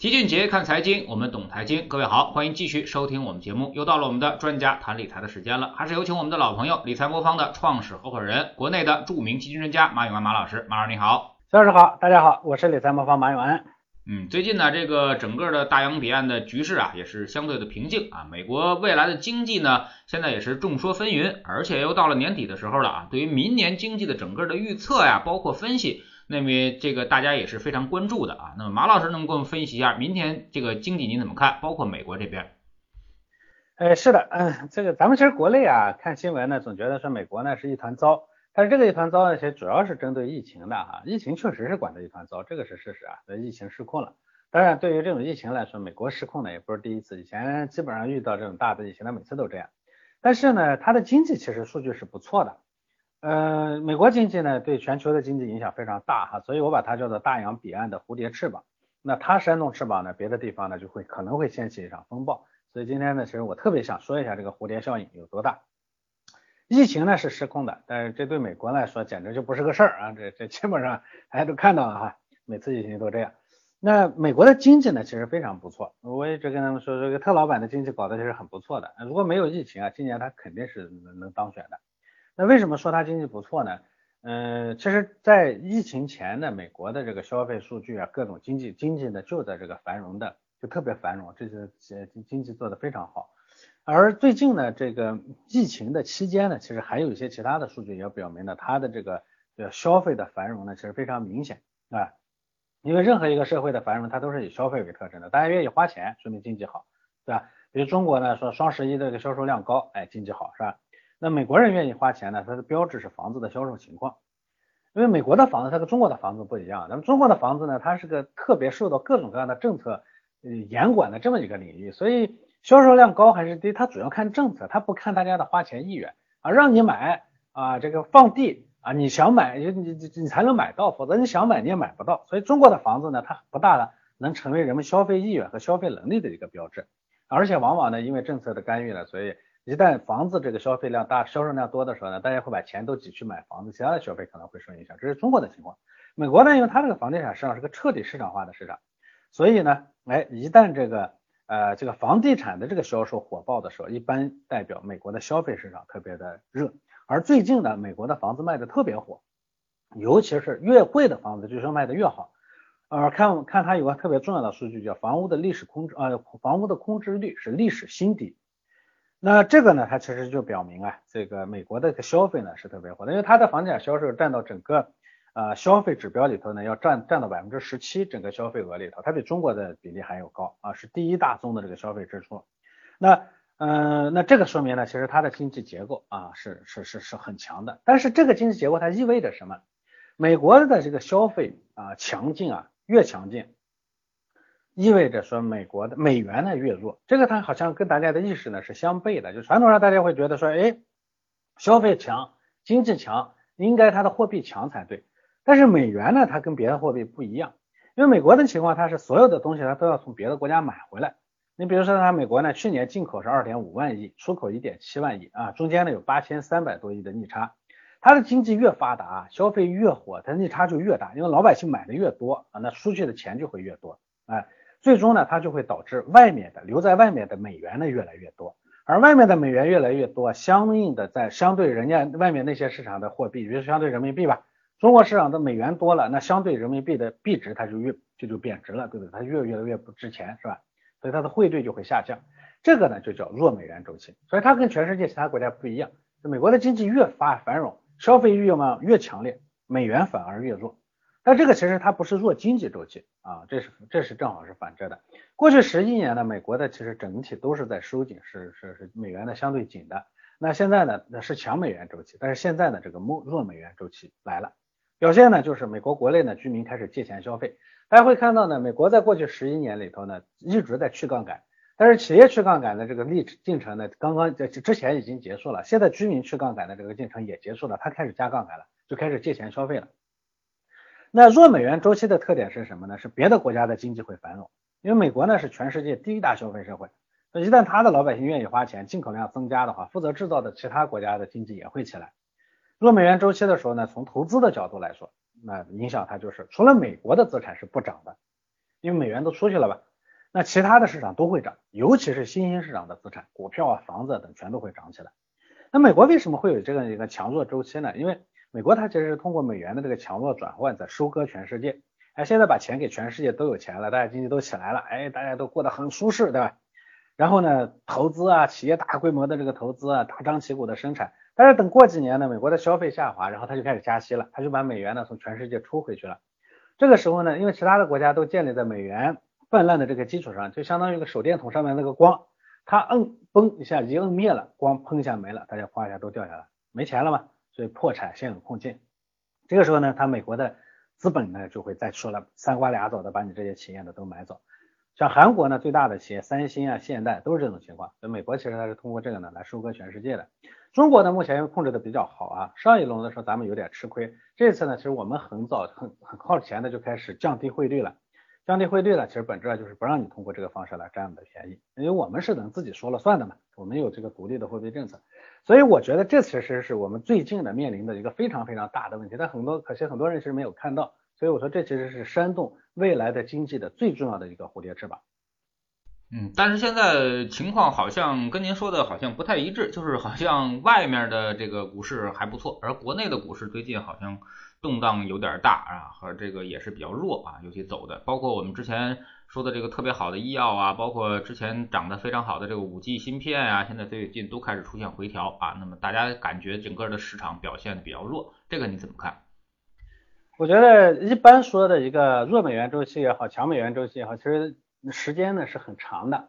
齐俊杰看财经，我们懂财经。各位好，欢迎继续收听我们节目。又到了我们的专家谈理财的时间了，还是有请我们的老朋友，理财魔方的创始合伙人，国内的著名基金专家马永安马老师。马老师你好，肖老师好，大家好，我是理财魔方马永安。嗯，最近呢，这个整个的大洋彼岸的局势啊，也是相对的平静啊。美国未来的经济呢，现在也是众说纷纭，而且又到了年底的时候了啊。对于明年经济的整个的预测呀，包括分析。那么这个大家也是非常关注的啊。那么马老师能给我们分析一下明天这个经济您怎么看？包括美国这边。呃，是的，嗯，这个咱们其实国内啊看新闻呢，总觉得说美国呢是一团糟，但是这个一团糟呢，其实主要是针对疫情的哈。疫情确实是管的一团糟，这个是事实啊。这疫情失控了。当然，对于这种疫情来说，美国失控呢也不是第一次，以前基本上遇到这种大的疫情，它每次都这样。但是呢，它的经济其实数据是不错的。呃，美国经济呢对全球的经济影响非常大哈，所以我把它叫做大洋彼岸的蝴蝶翅膀。那它扇动翅膀呢，别的地方呢就会可能会掀起一场风暴。所以今天呢，其实我特别想说一下这个蝴蝶效应有多大。疫情呢是失控的，但是这对美国来说简直就不是个事儿啊！这这基本上 大家都看到了哈，每次疫情都这样。那美国的经济呢其实非常不错，我一直跟他们说，这个特老板的经济搞得其实很不错的。如果没有疫情啊，今年他肯定是能能当选的。那为什么说它经济不错呢？嗯，其实，在疫情前呢，美国的这个消费数据啊，各种经济经济呢，就在这个繁荣的，就特别繁荣，这些经经济做的非常好。而最近呢，这个疫情的期间呢，其实还有一些其他的数据也表明呢，它的这个消费的繁荣呢，其实非常明显啊。因为任何一个社会的繁荣，它都是以消费为特征的，大家愿意花钱，说明经济好，对吧？比如中国呢，说双十一这个销售量高，哎，经济好，是吧？那美国人愿意花钱呢？它的标志是房子的销售情况，因为美国的房子它跟中国的房子不一样。那么中国的房子呢，它是个特别受到各种各样的政策呃严管的这么一个领域，所以销售量高还是低，它主要看政策，它不看大家的花钱意愿啊。让你买啊，这个放地啊，你想买你你你你才能买到，否则你想买你也买不到。所以中国的房子呢，它不大的能成为人们消费意愿和消费能力的一个标志，而且往往呢，因为政策的干预呢，所以。一旦房子这个消费量大、销售量多的时候呢，大家会把钱都挤去买房子，其他的消费可能会受影响。这是中国的情况。美国呢，因为它这个房地产市场是个彻底市场化的市场，所以呢，哎，一旦这个呃这个房地产的这个销售火爆的时候，一般代表美国的消费市场特别的热。而最近呢，美国的房子卖的特别火，尤其是越贵的房子据说卖的越好。呃，看看它有个特别重要的数据，叫房屋的历史空置呃房屋的空置率是历史新低。那这个呢，它其实就表明啊，这个美国的个消费呢是特别火的，因为它的房地产销售占到整个呃消费指标里头呢，要占占到百分之十七整个消费额里头，它比中国的比例还要高啊，是第一大宗的这个消费支出。那嗯，那这个说明呢，其实它的经济结构啊是是是是很强的。但是这个经济结构它意味着什么？美国的这个消费啊强劲啊越强劲。意味着说美国的美元呢越弱，这个它好像跟大家的意识呢是相悖的。就传统上大家会觉得说，哎，消费强，经济强，应该它的货币强才对。但是美元呢，它跟别的货币不一样，因为美国的情况，它是所有的东西它都要从别的国家买回来。你比如说，它美国呢去年进口是二点五万亿，出口一点七万亿啊，中间呢有八千三百多亿的逆差。它的经济越发达，消费越火，它逆差就越大，因为老百姓买的越多啊，那出去的钱就会越多，哎。最终呢，它就会导致外面的留在外面的美元呢越来越多，而外面的美元越来越多，相应的在相对人家外面那些市场的货币，比如相对人民币吧，中国市场的美元多了，那相对人民币的币值它就越就就贬值了，对不对？它越越来越不值钱，是吧？所以它的汇兑就会下降，这个呢就叫弱美元周期。所以它跟全世界其他国家不一样，美国的经济越发繁荣，消费欲望越强烈，美元反而越弱。但这个其实它不是弱经济周期啊，这是这是正好是反着的。过去十一年呢，美国的其实整体都是在收紧，是是是美元的相对紧的。那现在呢，那是强美元周期，但是现在呢，这个弱弱美元周期来了。表现呢，就是美国国内呢居民开始借钱消费。大家会看到呢，美国在过去十一年里头呢一直在去杠杆，但是企业去杠杆的这个历进程呢，刚刚在之前已经结束了，现在居民去杠杆的这个进程也结束了，他开始加杠杆了，就开始借钱消费了。那弱美元周期的特点是什么呢？是别的国家的经济会繁荣，因为美国呢是全世界第一大消费社会，那一旦他的老百姓愿意花钱，进口量增加的话，负责制造的其他国家的经济也会起来。弱美元周期的时候呢，从投资的角度来说，那影响它就是除了美国的资产是不涨的，因为美元都出去了吧，那其他的市场都会涨，尤其是新兴市场的资产，股票啊、房子等全都会涨起来。那美国为什么会有这样一个强弱周期呢？因为美国它其实是通过美元的这个强弱转换在收割全世界。哎，现在把钱给全世界都有钱了，大家经济都起来了，哎，大家都过得很舒适，对吧？然后呢，投资啊，企业大规模的这个投资啊，大张旗鼓的生产。但是等过几年呢，美国的消费下滑，然后他就开始加息了，他就把美元呢从全世界抽回去了。这个时候呢，因为其他的国家都建立在美元泛滥的这个基础上，就相当于一个手电筒上面那个光，它摁嘣一下一摁灭了，光砰一下没了，大家哗一下都掉下来，没钱了嘛，对破产现有困境。这个时候呢，他美国的。资本呢就会再出来，三瓜俩枣的把你这些企业呢都买走。像韩国呢最大的企业三星啊、现代都是这种情况。所以美国其实它是通过这个呢来收割全世界的。中国呢目前控制的比较好啊。上一轮的时候咱们有点吃亏，这次呢其实我们很早很很靠前的就开始降低汇率了。降低汇率了，其实本质上就是不让你通过这个方式来占我们的便宜，因为我们是能自己说了算的嘛，我们有这个独立的货币政策。所以我觉得这其实是我们最近的面临的一个非常非常大的问题，但很多可惜很多人其实没有看到。所以我说，这其实是煽动未来的经济的最重要的一个蝴蝶翅膀。嗯，但是现在情况好像跟您说的好像不太一致，就是好像外面的这个股市还不错，而国内的股市最近好像动荡有点大啊，和这个也是比较弱啊，尤其走的，包括我们之前说的这个特别好的医药啊，包括之前涨得非常好的这个五 G 芯片啊，现在最近都开始出现回调啊，那么大家感觉整个的市场表现比较弱，这个你怎么看？我觉得一般说的一个弱美元周期也好，强美元周期也好，其实时间呢是很长的。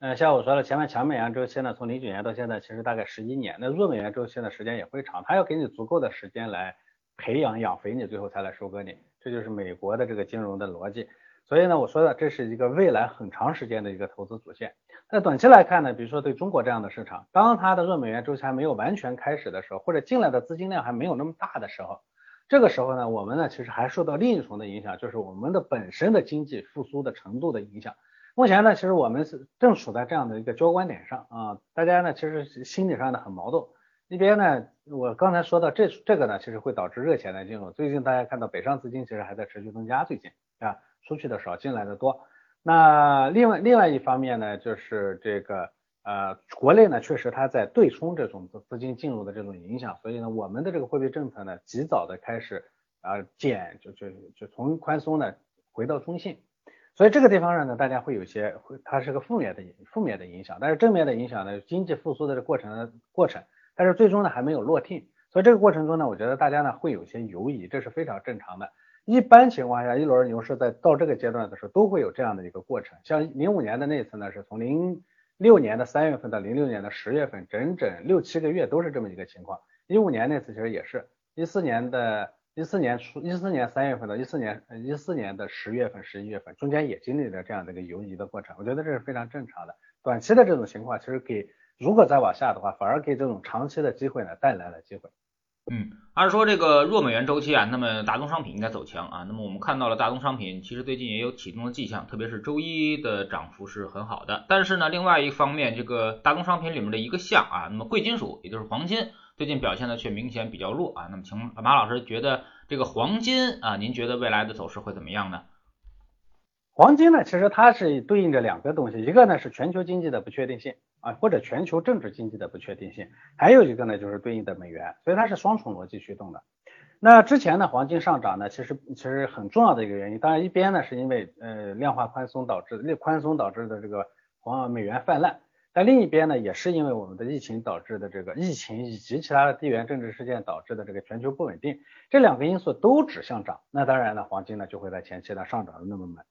呃，像我说的，前面强美元周期呢，从零九年到现在，其实大概十一年。那弱美元周期的时间也会长，它要给你足够的时间来培养养肥你，最后才来收割你。这就是美国的这个金融的逻辑。所以呢，我说的这是一个未来很长时间的一个投资主线。那短期来看呢，比如说对中国这样的市场，当它的弱美元周期还没有完全开始的时候，或者进来的资金量还没有那么大的时候。这个时候呢，我们呢其实还受到另一重的影响，就是我们的本身的经济复苏的程度的影响。目前呢，其实我们是正处在这样的一个交关点上啊，大家呢其实心理上呢很矛盾。一边呢，我刚才说到这这个呢，其实会导致热钱的进入。最近大家看到北上资金其实还在持续增加，最近啊出去的少，进来的多。那另外另外一方面呢，就是这个。呃，国内呢确实它在对冲这种资金进入的这种影响，所以呢，我们的这个货币政策呢及早的开始啊减，就就就从宽松呢回到中性，所以这个地方上呢，大家会有些会它是个负面的负面的影响，但是正面的影响呢，经济复苏的这过程过程，但是最终呢还没有落定，所以这个过程中呢，我觉得大家呢会有些犹疑，这是非常正常的。一般情况下，一轮牛市在到这个阶段的时候都会有这样的一个过程，像零五年的那次呢，是从零。六年的三月份到零六年的十月份，整整六七个月都是这么一个情况。一五年那次其实也是，一四年的一四年初，一四年三月份到一四年一四年的十月份、十一月份，中间也经历了这样的一个游移的过程。我觉得这是非常正常的。短期的这种情况，其实给如果再往下的话，反而给这种长期的机会呢带来了机会。嗯，按说这个弱美元周期啊，那么大宗商品应该走强啊。那么我们看到了大宗商品其实最近也有启动的迹象，特别是周一的涨幅是很好的。但是呢，另外一方面，这个大宗商品里面的一个项啊，那么贵金属也就是黄金，最近表现的却明显比较弱啊。那么请马老师觉得这个黄金啊，您觉得未来的走势会怎么样呢？黄金呢，其实它是对应着两个东西，一个呢是全球经济的不确定性啊，或者全球政治经济的不确定性，还有一个呢就是对应的美元，所以它是双重逻辑驱动的。那之前呢，黄金上涨呢，其实其实很重要的一个原因，当然一边呢是因为呃量化宽松导致宽松导致的这个黄美元泛滥，但另一边呢也是因为我们的疫情导致的这个疫情以及其他的地缘政治事件导致的这个全球不稳定，这两个因素都指向涨，那当然呢黄金呢就会在前期呢上涨的那么猛。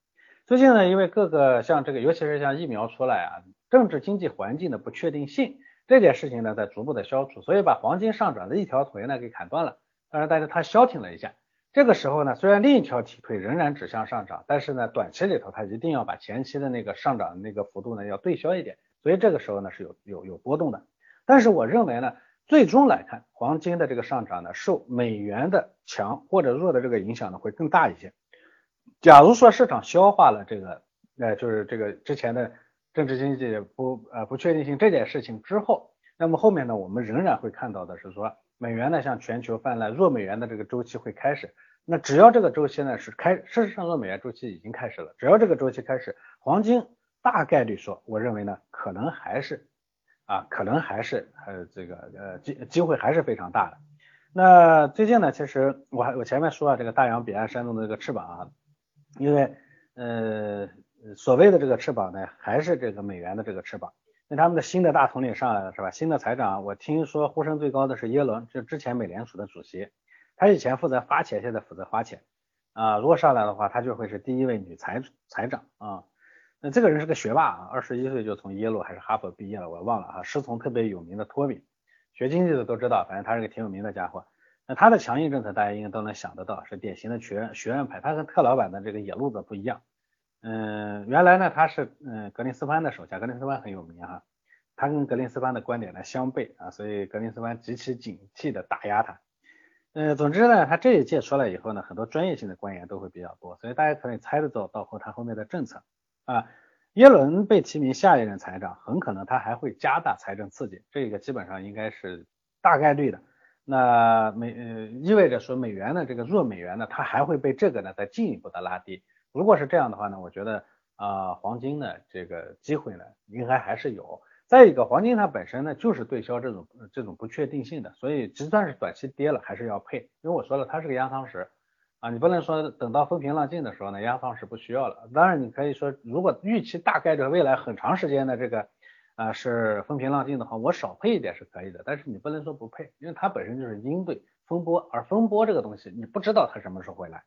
最近呢，因为各个像这个，尤其是像疫苗出来啊，政治经济环境的不确定性这件事情呢，在逐步的消除，所以把黄金上涨的一条腿呢给砍断了。当然，但是它消停了一下。这个时候呢，虽然另一条体腿仍然指向上涨，但是呢，短期里头它一定要把前期的那个上涨的那个幅度呢要对消一点。所以这个时候呢是有有有波动的。但是我认为呢，最终来看，黄金的这个上涨呢，受美元的强或者弱的这个影响呢会更大一些。假如说市场消化了这个，呃，就是这个之前的政治经济不呃不确定性这件事情之后，那么后面呢，我们仍然会看到的是说，美元呢向全球泛滥，弱美元的这个周期会开始。那只要这个周期呢是开，事实上弱美元周期已经开始了，只要这个周期开始，黄金大概率说，我认为呢，可能还是啊，可能还是呃这个呃机机会还是非常大的。那最近呢，其实我还我前面说了这个大洋彼岸煽动的这个翅膀啊，因为呃所谓的这个翅膀呢，还是这个美元的这个翅膀。那他们的新的大统领上来了是吧？新的财长，我听说呼声最高的是耶伦，就之前美联储的主席，他以前负责发钱，现在负责花钱啊。如果上来的话，他就会是第一位女财财长啊。那这个人是个学霸啊，二十一岁就从耶鲁还是哈佛毕业了，我忘了啊。师从特别有名的托米，学经济的都知道，反正他是个挺有名的家伙。那他的强硬政策大家应该都能想得到，是典型的学院学院派，他跟特老板的这个野路子不一样。嗯，原来呢他是嗯格林斯潘的手下，格林斯潘很有名哈，他跟格林斯潘的观点呢相悖啊，所以格林斯潘极其警惕的打压他。嗯，总之呢，他这一届出来以后呢，很多专业性的官员都会比较多，所以大家可以猜得到到后他后面的政策啊。耶伦被提名下一任财长，很可能他还会加大财政刺激，这个基本上应该是大概率的。那美呃意味着说美元的这个弱美元呢，它还会被这个呢再进一步的拉低。如果是这样的话呢，我觉得啊，黄金呢这个机会呢应该还是有。再一个，黄金它本身呢就是对消这种这种不确定性的，所以就算是短期跌了，还是要配。因为我说了，它是个压舱石啊，你不能说等到风平浪静的时候呢，压舱石不需要了。当然，你可以说，如果预期大概率未来很长时间的这个啊是风平浪静的话，我少配一点是可以的。但是你不能说不配，因为它本身就是应对风波，而风波这个东西你不知道它什么时候会来。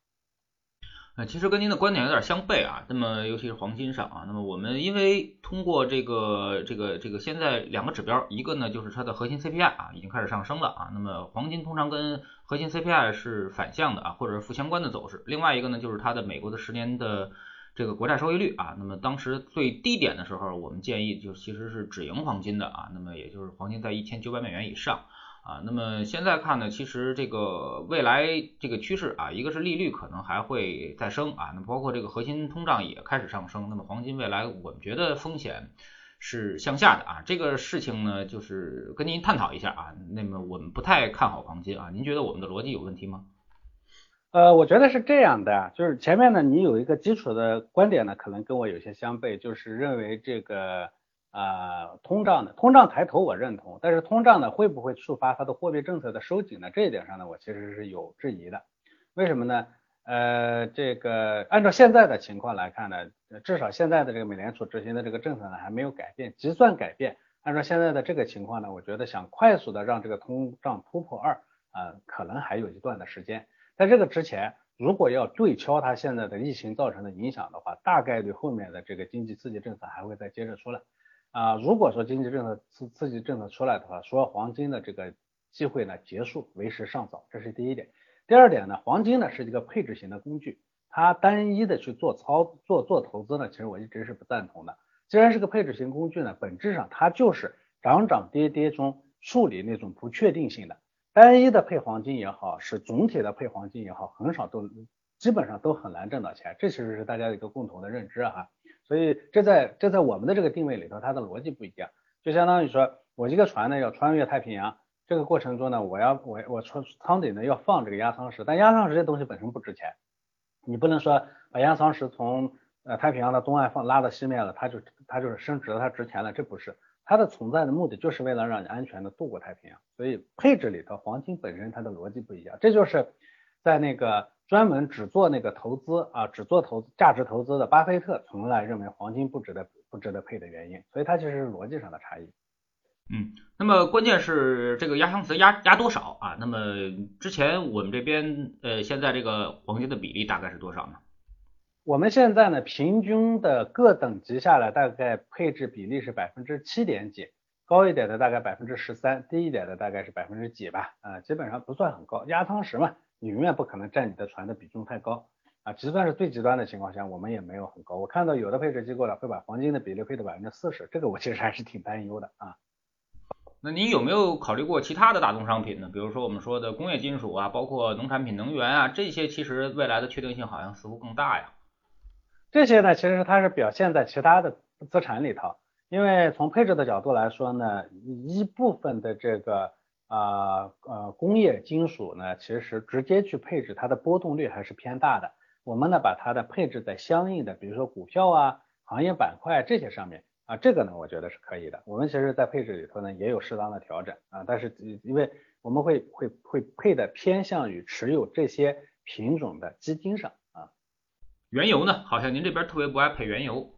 呃，其实跟您的观点有点相悖啊。那么，尤其是黄金上啊，那么我们因为通过这个这个这个现在两个指标，一个呢就是它的核心 CPI 啊已经开始上升了啊。那么黄金通常跟核心 CPI 是反向的啊，或者是负相关的走势。另外一个呢就是它的美国的十年的这个国债收益率啊。那么当时最低点的时候，我们建议就其实是止盈黄金的啊。那么也就是黄金在一千九百美元以上。啊，那么现在看呢，其实这个未来这个趋势啊，一个是利率可能还会再升啊，那包括这个核心通胀也开始上升，那么黄金未来我们觉得风险是向下的啊，这个事情呢就是跟您探讨一下啊，那么我们不太看好黄金啊，您觉得我们的逻辑有问题吗？呃，我觉得是这样的，就是前面呢你有一个基础的观点呢，可能跟我有些相悖，就是认为这个。啊，通胀的通胀抬头我认同，但是通胀呢会不会触发它的货币政策的收紧呢？这一点上呢，我其实是有质疑的。为什么呢？呃，这个按照现在的情况来看呢，至少现在的这个美联储执行的这个政策呢还没有改变，即算改变，按照现在的这个情况呢，我觉得想快速的让这个通胀突破二啊，可能还有一段的时间。在这个之前，如果要对敲它现在的疫情造成的影响的话，大概率后面的这个经济刺激政策还会再接着出来。啊，如果说经济政策刺刺激政策出来的话，说黄金的这个机会呢结束为时尚早，这是第一点。第二点呢，黄金呢是一个配置型的工具，它单一的去做操做做投资呢，其实我一直是不赞同的。既然是个配置型工具呢，本质上它就是涨涨跌跌中处理那种不确定性的。单一的配黄金也好，是总体的配黄金也好，很少都基本上都很难挣到钱，这其实是大家一个共同的认知哈。所以这在这在我们的这个定位里头，它的逻辑不一样，就相当于说我一个船呢要穿越太平洋，这个过程中呢，我要我我舱舱底呢要放这个压舱石，但压舱石这东西本身不值钱，你不能说把压舱石从呃太平洋的东岸放拉到西面了，它就它就是升值了，它值钱了，这不是它的存在的目的就是为了让你安全的渡过太平洋，所以配置里头黄金本身它的逻辑不一样，这就是在那个。专门只做那个投资啊，只做投资价值投资的巴菲特从来认为黄金不值得不值得配的原因，所以它其实是逻辑上的差异。嗯，那么关键是这个压箱词压压多少啊？那么之前我们这边呃现在这个黄金的比例大概是多少呢？我们现在呢平均的各等级下来大概配置比例是百分之七点几，高一点的大概百分之十三，低一点的大概是百分之几吧，啊基本上不算很高，压舱石嘛。你永远不可能占你的船的比重太高啊，就算是最极端的情况下，我们也没有很高。我看到有的配置机构呢会把黄金的比例配到百分之四十，这个我其实还是挺担忧的啊。那你有没有考虑过其他的大宗商品呢？比如说我们说的工业金属啊，包括农产品、能源啊，这些其实未来的确定性好像似乎更大呀。这些呢，其实它是表现在其他的资产里头，因为从配置的角度来说呢，一部分的这个。啊呃，工业金属呢，其实直接去配置它的波动率还是偏大的。我们呢，把它的配置在相应的，比如说股票啊、行业板块这些上面啊，这个呢，我觉得是可以的。我们其实，在配置里头呢，也有适当的调整啊，但是因为我们会会会配的偏向于持有这些品种的基金上。原油呢，好像您这边特别不爱配原油。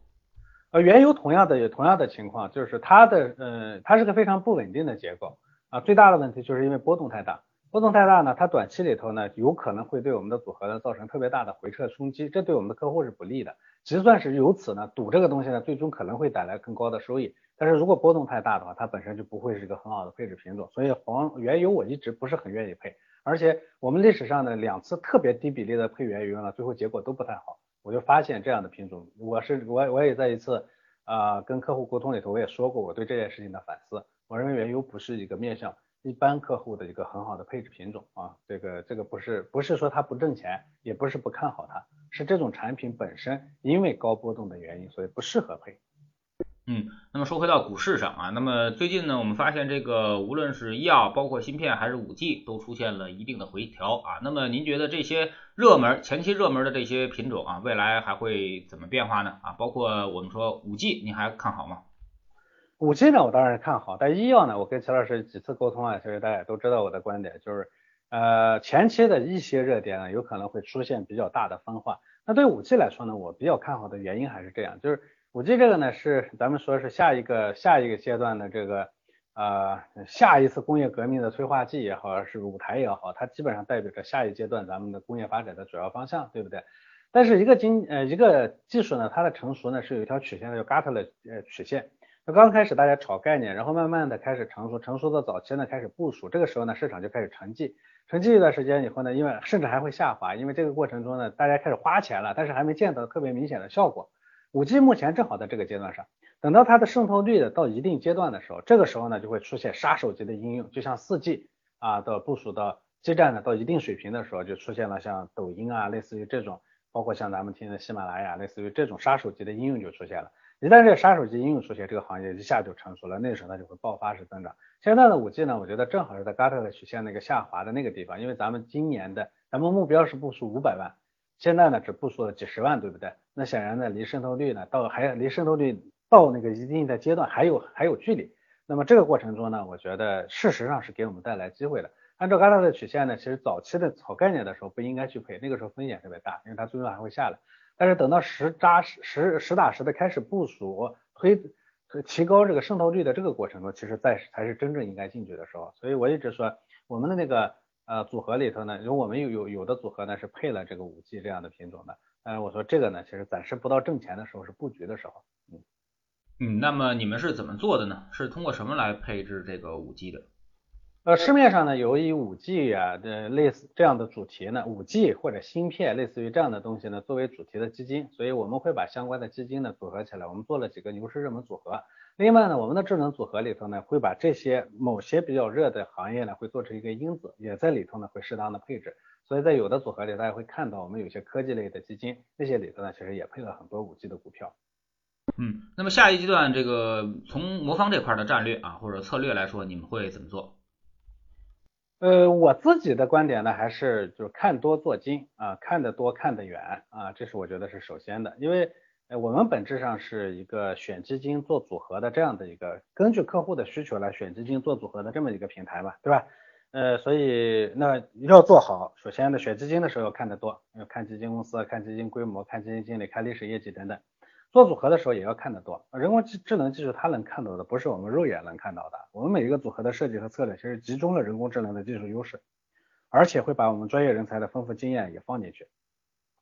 呃，原油同样的有同样的情况，就是它的呃，它是个非常不稳定的结构啊。最大的问题就是因为波动太大，波动太大呢，它短期里头呢，有可能会对我们的组合呢造成特别大的回撤冲击，这对我们的客户是不利的。即算是由此呢，赌这个东西呢，最终可能会带来更高的收益。但是如果波动太大的话，它本身就不会是一个很好的配置品种。所以黄原油我一直不是很愿意配，而且我们历史上的两次特别低比例的配原油呢，最后结果都不太好。我就发现这样的品种，我是我我也在一次啊跟客户沟通里头，我也说过我对这件事情的反思。我认为原油不是一个面向一般客户的一个很好的配置品种啊，这个这个不是不是说它不挣钱，也不是不看好它，是这种产品本身因为高波动的原因，所以不适合配。嗯，那么说回到股市上啊，那么最近呢，我们发现这个无论是医药、包括芯片还是五 G，都出现了一定的回调啊。那么您觉得这些热门、前期热门的这些品种啊，未来还会怎么变化呢？啊，包括我们说五 G，您还看好吗？五 G 呢，我当然看好，但医药呢，我跟齐老师几次沟通啊，其实大家都知道我的观点，就是呃前期的一些热点呢，有可能会出现比较大的分化。那对五 G 来说呢，我比较看好的原因还是这样，就是。五 G 这个呢，是咱们说是下一个下一个阶段的这个呃下一次工业革命的催化剂也好，是舞台也好，它基本上代表着下一阶段咱们的工业发展的主要方向，对不对？但是一个经呃一个技术呢，它的成熟呢是有一条曲线的，叫 Gartner 呃曲线。那刚开始大家炒概念，然后慢慢的开始成熟，成熟的早期呢开始部署，这个时候呢市场就开始沉寂，沉寂一段时间以后呢，因为甚至还会下滑，因为这个过程中呢大家开始花钱了，但是还没见到特别明显的效果。五 G 目前正好在这个阶段上，等到它的渗透率的到一定阶段的时候，这个时候呢就会出现杀手级的应用，就像四 G 啊的部署到基站呢到一定水平的时候，就出现了像抖音啊，类似于这种，包括像咱们听的喜马拉雅，类似于这种杀手级的应用就出现了。一旦这杀手级应用出现，这个行业一下就成熟了，那时候它就会爆发式增长。现在的五 G 呢，我觉得正好是在 Gartner 曲线那个下滑的那个地方，因为咱们今年的咱们目标是部署五百万。现在呢，只部署了几十万，对不对？那显然呢，离渗透率呢，到还离渗透率到那个一定的阶段还有还有距离。那么这个过程中呢，我觉得事实上是给我们带来机会的。按照刚才的曲线呢，其实早期的炒概念的时候不应该去配，那个时候风险特别大，因为它最终还会下来。但是等到实扎实实实打实的开始部署推提高这个渗透率的这个过程中，其实在才是真正应该进去的时候。所以我一直说我们的那个。呃，组合里头呢，因为我们有有有的组合呢是配了这个五 G 这样的品种的，呃，我说这个呢，其实暂时不到挣钱的时候是布局的时候，嗯嗯，那么你们是怎么做的呢？是通过什么来配置这个五 G 的？呃，市面上呢有以五 G 啊的类似这样的主题呢，五 G 或者芯片类似于这样的东西呢作为主题的基金，所以我们会把相关的基金呢组合起来，我们做了几个牛市热门组合。另外呢，我们的智能组合里头呢，会把这些某些比较热的行业呢，会做成一个因子，也在里头呢，会适当的配置。所以在有的组合里，大家会看到我们有些科技类的基金，那些里头呢，其实也配了很多五 G 的股票。嗯，那么下一阶段这个从魔方这块的战略啊，或者策略来说，你们会怎么做？呃，我自己的观点呢，还是就是看多做精啊，看得多看得远啊，这是我觉得是首先的，因为。我们本质上是一个选基金做组合的这样的一个，根据客户的需求来选基金做组合的这么一个平台嘛，对吧？呃，所以那要做好，首先呢，选基金的时候要看得多，要看基金公司，看基金规模，看基金经理，看历史业绩等等。做组合的时候也要看得多，人工智智能技术它能看到的不是我们肉眼能看到的。我们每一个组合的设计和策略其实集中了人工智能的技术优势，而且会把我们专业人才的丰富经验也放进去。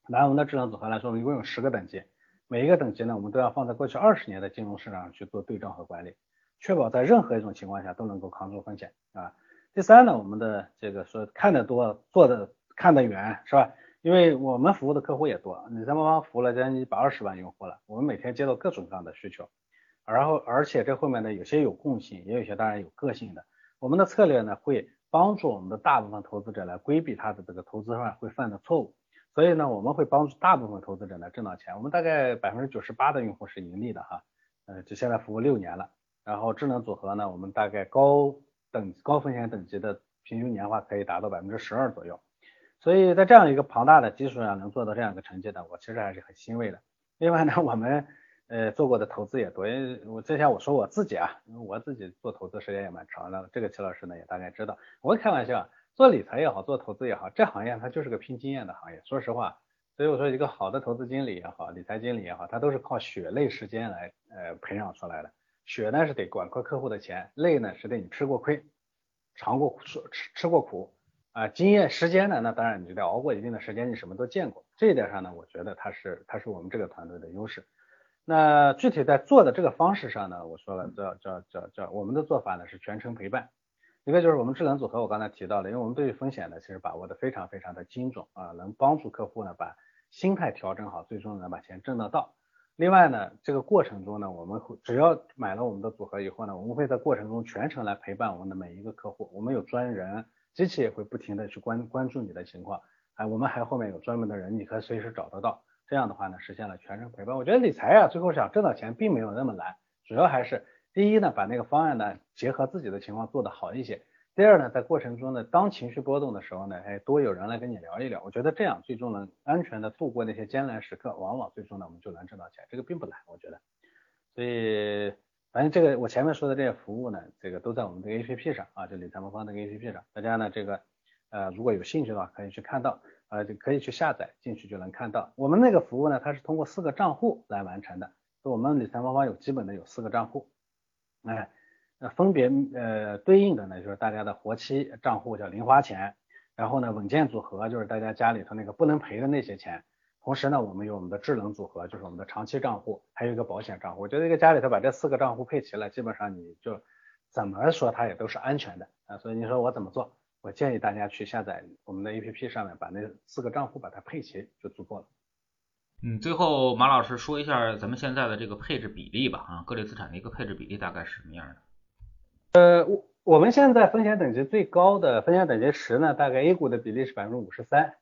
拿我们的智能组合来说，我们一共有十个等级。每一个等级呢，我们都要放在过去二十年的金融市场上去做对账和管理，确保在任何一种情况下都能够扛住风险啊。第三呢，我们的这个说看得多，做的看得远，是吧？因为我们服务的客户也多，你在帮忙服务了将近一百二十万用户了，我们每天接到各种各样的需求，然后而且这后面呢，有些有共性，也有些当然有个性的。我们的策略呢，会帮助我们的大部分投资者来规避他的这个投资上会犯的错误。所以呢，我们会帮助大部分投资者呢挣到钱。我们大概百分之九十八的用户是盈利的哈，呃，就现在服务六年了。然后智能组合呢，我们大概高等高风险等级的平均年化可以达到百分之十二左右。所以在这样一个庞大的基础上能做到这样一个成绩的，我其实还是很欣慰的。另外呢，我们呃，做过的投资也多。因为我之前我说我自己啊，我自己做投资时间也蛮长的，这个齐老师呢也大概知道。我开玩笑，做理财也好，做投资也好，这行业它就是个拼经验的行业。说实话，所以我说一个好的投资经理也好，理财经理也好，他都是靠血泪时间来呃培养出来的。血呢是得管过客户的钱，累呢是得你吃过亏，尝过苦，吃吃过苦啊。经验时间呢，那当然你就得熬过一定的时间，你什么都见过。这一点上呢，我觉得他是他是我们这个团队的优势。那具体在做的这个方式上呢，我说了，叫叫叫叫，我们的做法呢是全程陪伴。一个就是我们智能组合，我刚才提到的，因为我们对于风险呢，其实把握的非常非常的精准啊，能帮助客户呢把心态调整好，最终能把钱挣得到。另外呢，这个过程中呢，我们会只要买了我们的组合以后呢，我们会在过程中全程来陪伴我们的每一个客户。我们有专人，机器也会不停的去关关注你的情况，哎，我们还后面有专门的人，你可以随时找得到。这样的话呢，实现了全程陪伴。我觉得理财啊，最后想挣到钱并没有那么难，主要还是第一呢，把那个方案呢结合自己的情况做得好一些；第二呢，在过程中呢，当情绪波动的时候呢，哎，多有人来跟你聊一聊。我觉得这样最终能安全的度过那些艰难时刻，往往最终呢，我们就能挣到钱。这个并不难，我觉得。所以，反正这个我前面说的这些服务呢，这个都在我们这个 APP 上啊，就理财魔方这个 APP 上，大家呢这个呃如果有兴趣的话，可以去看到。呃，就可以去下载进去就能看到。我们那个服务呢，它是通过四个账户来完成的。我们理财魔方有基本的有四个账户，哎，那分别呃对应的呢就是大家的活期账户叫零花钱，然后呢稳健组合就是大家家里头那个不能赔的那些钱。同时呢，我们有我们的智能组合，就是我们的长期账户，还有一个保险账户。我觉得一个家里头把这四个账户配齐了，基本上你就怎么说它也都是安全的啊。所以你说我怎么做？我建议大家去下载我们的 APP，上面把那四个账户把它配齐就足够了。嗯，最后马老师说一下咱们现在的这个配置比例吧，啊，各类资产的一个配置比例大概是什么样的？呃，我我们现在风险等级最高的风险等级十呢，大概 A 股的比例是百分之五十三，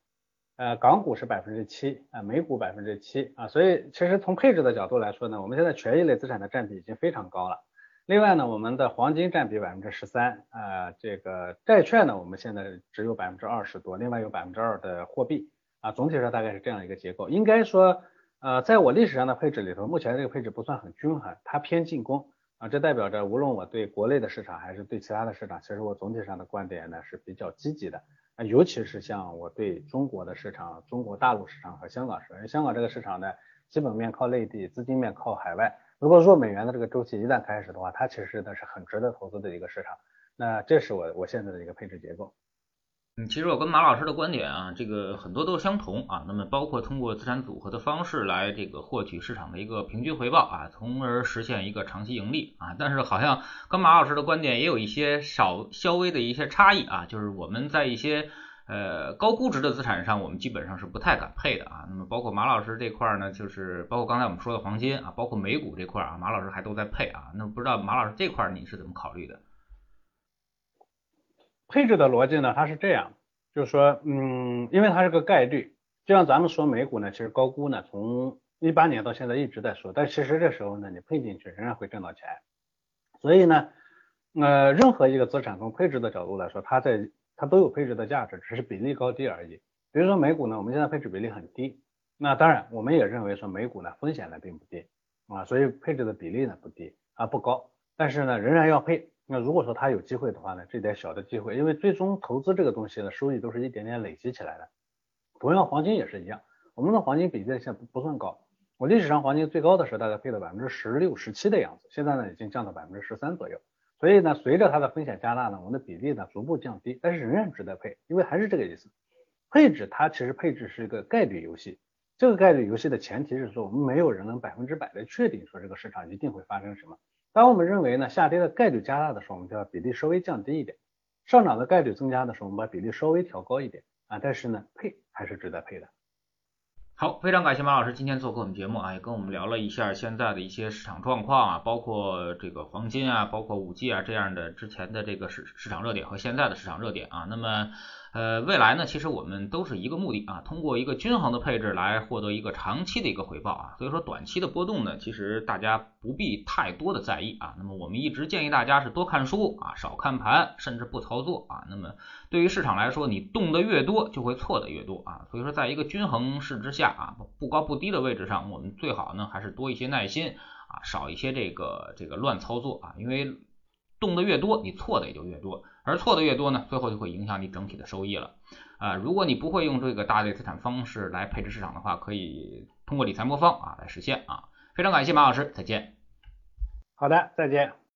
呃，港股是百分之七，啊，美股百分之七，啊，所以其实从配置的角度来说呢，我们现在权益类资产的占比已经非常高了。另外呢，我们的黄金占比百分之十三，啊，这个债券呢，我们现在只有百分之二十多，另外有百分之二的货币，啊，总体上大概是这样一个结构。应该说，呃，在我历史上的配置里头，目前这个配置不算很均衡，它偏进攻，啊，这代表着无论我对国内的市场还是对其他的市场，其实我总体上的观点呢是比较积极的，啊，尤其是像我对中国的市场、中国大陆市场和香港市场，因为香港这个市场呢，基本面靠内地，资金面靠海外。如果弱美元的这个周期一旦开始的话，它其实呢是很值得投资的一个市场。那这是我我现在的一个配置结构。嗯，其实我跟马老师的观点啊，这个很多都相同啊。那么包括通过资产组合的方式来这个获取市场的一个平均回报啊，从而实现一个长期盈利啊。但是好像跟马老师的观点也有一些少稍微的一些差异啊，就是我们在一些。呃，高估值的资产上，我们基本上是不太敢配的啊。那么，包括马老师这块呢，就是包括刚才我们说的黄金啊，包括美股这块啊，马老师还都在配啊。那不知道马老师这块你是怎么考虑的？配置的逻辑呢，它是这样，就是说，嗯，因为它是个概率，就像咱们说美股呢，其实高估呢，从一八年到现在一直在说，但其实这时候呢，你配进去仍然会挣到钱。所以呢，呃，任何一个资产从配置的角度来说，它在它都有配置的价值，只是比例高低而已。比如说美股呢，我们现在配置比例很低，那当然我们也认为说美股呢风险呢并不低啊，所以配置的比例呢不低啊不高，但是呢仍然要配。那如果说他有机会的话呢，这点小的机会，因为最终投资这个东西呢收益都是一点点累积起来的。同样黄金也是一样，我们的黄金比例现在不不算高，我历史上黄金最高的时候大概配了百分之十六、十七的样子，现在呢已经降到百分之十三左右。所以呢，随着它的风险加大呢，我们的比例呢逐步降低，但是仍然值得配，因为还是这个意思。配置它其实配置是一个概率游戏，这个概率游戏的前提是说，我们没有人能百分之百的确定说这个市场一定会发生什么。当我们认为呢下跌的概率加大的时候，我们就要比例稍微降低一点；上涨的概率增加的时候，我们把比例稍微调高一点啊。但是呢，配还是值得配的。好，非常感谢马老师今天做客我们节目啊，也跟我们聊了一下现在的一些市场状况啊，包括这个黄金啊，包括五 G 啊这样的之前的这个市市场热点和现在的市场热点啊。那么呃，未来呢，其实我们都是一个目的啊，通过一个均衡的配置来获得一个长期的一个回报啊。所以说短期的波动呢，其实大家不必太多的在意啊。那么我们一直建议大家是多看书啊，少看盘，甚至不操作啊。那么对于市场来说，你动的越多，就会错的越多啊。所以说，在一个均衡市之下啊，不高不低的位置上，我们最好呢还是多一些耐心啊，少一些这个这个乱操作啊，因为。动的越多，你错的也就越多，而错的越多呢，最后就会影响你整体的收益了。啊，如果你不会用这个大类资产方式来配置市场的话，可以通过理财魔方啊来实现啊。非常感谢马老师，再见。好的，再见。